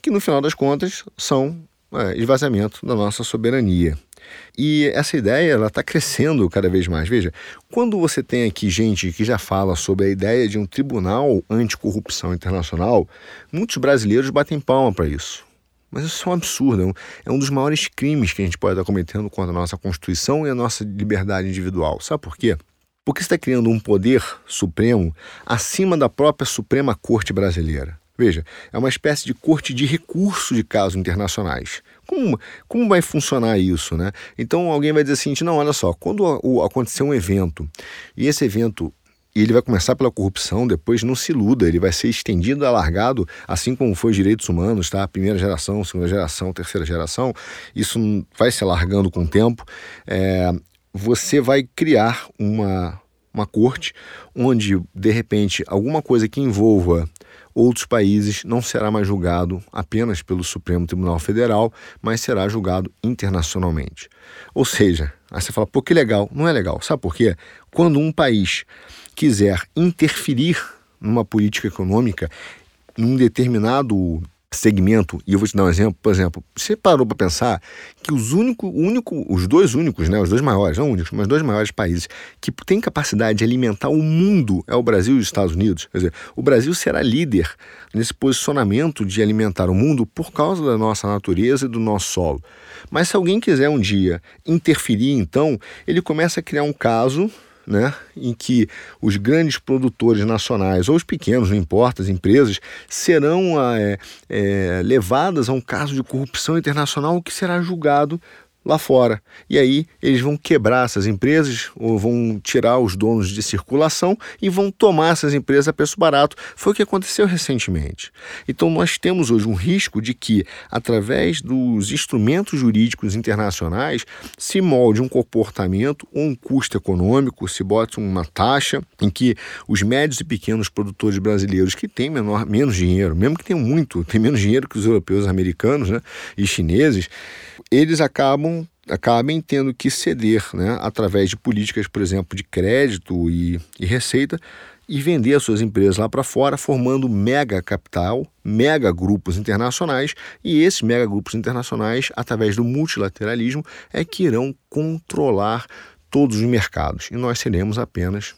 que no final das contas são é, esvaziamento da nossa soberania. E essa ideia ela está crescendo cada vez mais. Veja, quando você tem aqui gente que já fala sobre a ideia de um tribunal anticorrupção internacional, muitos brasileiros batem palma para isso. Mas isso é um absurdo, é, é um dos maiores crimes que a gente pode estar cometendo contra a nossa Constituição e a nossa liberdade individual. Sabe por quê? Porque está criando um poder supremo acima da própria Suprema Corte Brasileira. Veja, é uma espécie de corte de recurso de casos internacionais. Como, como vai funcionar isso, né? Então alguém vai dizer assim, não, olha só, quando acontecer um evento e esse evento ele vai começar pela corrupção, depois não se iluda, ele vai ser estendido, alargado, assim como foi os direitos humanos, tá? Primeira geração, segunda geração, terceira geração, isso vai se alargando com o tempo. É, você vai criar uma, uma corte onde, de repente, alguma coisa que envolva outros países não será mais julgado apenas pelo Supremo Tribunal Federal, mas será julgado internacionalmente. Ou seja, aí você fala, pô, que legal. Não é legal. Sabe por quê? Quando um país quiser interferir numa política econômica, num determinado segmento, e eu vou te dar um exemplo, por exemplo, você parou para pensar que os único, único, os dois únicos, né, os dois maiores, não únicos, mas dois maiores países que têm capacidade de alimentar o mundo é o Brasil e os Estados Unidos. Quer dizer, o Brasil será líder nesse posicionamento de alimentar o mundo por causa da nossa natureza e do nosso solo. Mas se alguém quiser um dia interferir, então, ele começa a criar um caso né, em que os grandes produtores nacionais ou os pequenos, não importa, as empresas, serão é, é, levadas a um caso de corrupção internacional que será julgado lá fora. E aí eles vão quebrar essas empresas ou vão tirar os donos de circulação e vão tomar essas empresas a preço barato. Foi o que aconteceu recentemente. Então nós temos hoje um risco de que, através dos instrumentos jurídicos internacionais, se molde um comportamento ou um custo econômico, se bote uma taxa em que os médios e pequenos produtores brasileiros que têm menor, menos dinheiro, mesmo que tenham muito, têm menos dinheiro que os europeus, americanos né, e chineses, eles acabam acabem tendo que ceder, né, através de políticas, por exemplo, de crédito e, e receita, e vender as suas empresas lá para fora, formando mega capital, mega grupos internacionais, e esses mega grupos internacionais, através do multilateralismo, é que irão controlar todos os mercados, e nós seremos apenas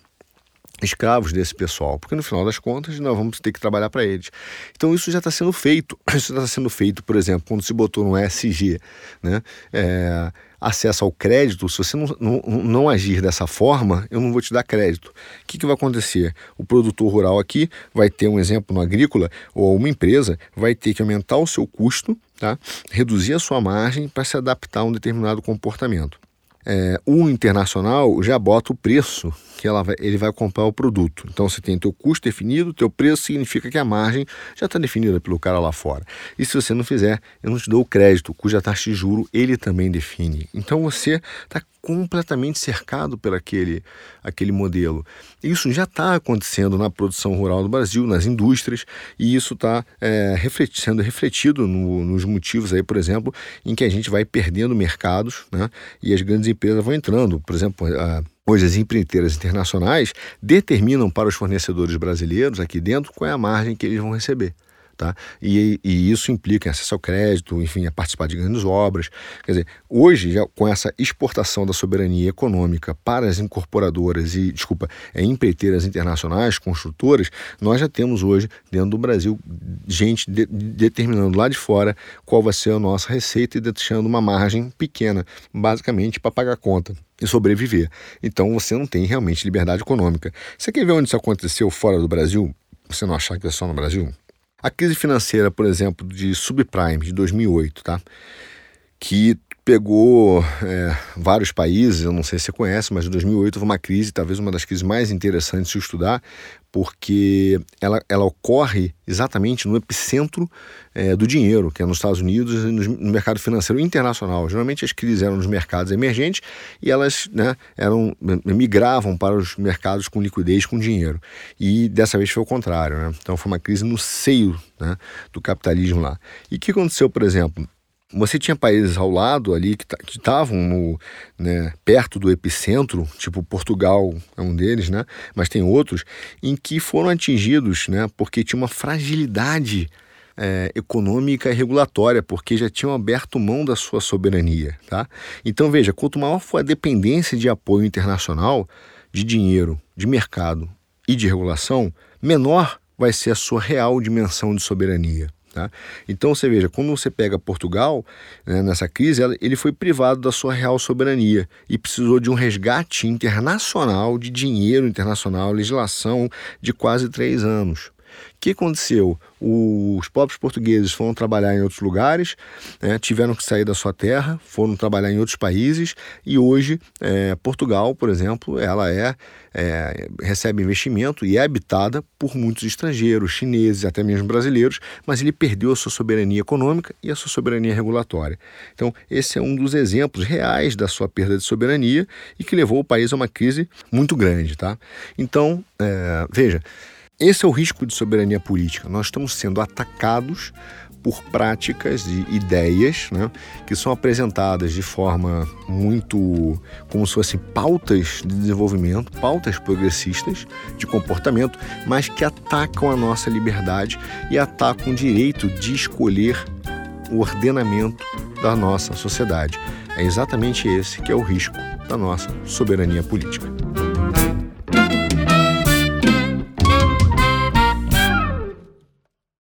escravos desse pessoal, porque no final das contas nós vamos ter que trabalhar para eles. Então isso já está sendo feito. Isso está sendo feito, por exemplo, quando se botou no SG, né? É, acesso ao crédito, se você não, não, não, agir dessa forma, eu não vou te dar crédito. O que, que vai acontecer? O produtor rural aqui vai ter um exemplo no agrícola, ou uma empresa vai ter que aumentar o seu custo, tá? reduzir a sua margem para se adaptar a um determinado comportamento. É, o internacional já bota o preço que ela vai, ele vai comprar o produto. Então você tem teu custo definido, teu preço significa que a margem já está definida pelo cara lá fora. E se você não fizer, eu não te dou o crédito, cuja taxa de juro ele também define. Então você está completamente cercado por aquele, aquele modelo. Isso já está acontecendo na produção rural do Brasil, nas indústrias, e isso está é, refleti sendo refletido no, nos motivos aí, por exemplo, em que a gente vai perdendo mercados né, e as grandes empresas vão entrando. Por exemplo, a, Hoje, as empreiteiras internacionais determinam para os fornecedores brasileiros aqui dentro qual é a margem que eles vão receber. Tá? E, e, isso implica acesso ao crédito, enfim, a participar de grandes obras. Quer dizer, hoje, já com essa exportação da soberania econômica para as incorporadoras e, desculpa, é, empreiteiras internacionais, construtoras, nós já temos hoje, dentro do Brasil, gente de, determinando lá de fora qual vai ser a nossa receita e deixando uma margem pequena, basicamente para pagar a conta e sobreviver. Então você não tem realmente liberdade econômica. Você quer ver onde isso aconteceu fora do Brasil? Você não achar que é só no Brasil? A crise financeira, por exemplo, de subprime de 2008, tá? que pegou é, vários países, eu não sei se você conhece, mas em 2008 houve uma crise, talvez uma das crises mais interessantes de estudar, porque ela, ela ocorre exatamente no epicentro é, do dinheiro, que é nos Estados Unidos e no, mercado financeiro internacional. Geralmente as crises eram nos mercados emergentes e elas né, eram, migravam para os mercados com liquidez, com dinheiro. E dessa vez foi o contrário. Né? Então foi uma crise no seio né, do capitalismo lá. E o que aconteceu, por exemplo? Você tinha países ao lado ali que estavam né, perto do epicentro, tipo Portugal é um deles, né? Mas tem outros em que foram atingidos, né? Porque tinha uma fragilidade é, econômica e regulatória, porque já tinham aberto mão da sua soberania, tá? Então veja, quanto maior for a dependência de apoio internacional, de dinheiro, de mercado e de regulação, menor vai ser a sua real dimensão de soberania. Tá? Então você veja, quando você pega Portugal né, nessa crise, ele foi privado da sua real soberania e precisou de um resgate internacional, de dinheiro internacional, legislação de quase três anos. O que aconteceu? Os próprios portugueses foram trabalhar em outros lugares, né, tiveram que sair da sua terra, foram trabalhar em outros países e hoje é, Portugal, por exemplo, ela é, é, recebe investimento e é habitada por muitos estrangeiros, chineses, até mesmo brasileiros, mas ele perdeu a sua soberania econômica e a sua soberania regulatória. Então, esse é um dos exemplos reais da sua perda de soberania e que levou o país a uma crise muito grande, tá? Então, é, veja, esse é o risco de soberania política. Nós estamos sendo atacados por práticas e ideias né, que são apresentadas de forma muito como se fossem pautas de desenvolvimento, pautas progressistas de comportamento, mas que atacam a nossa liberdade e atacam o direito de escolher o ordenamento da nossa sociedade. É exatamente esse que é o risco da nossa soberania política.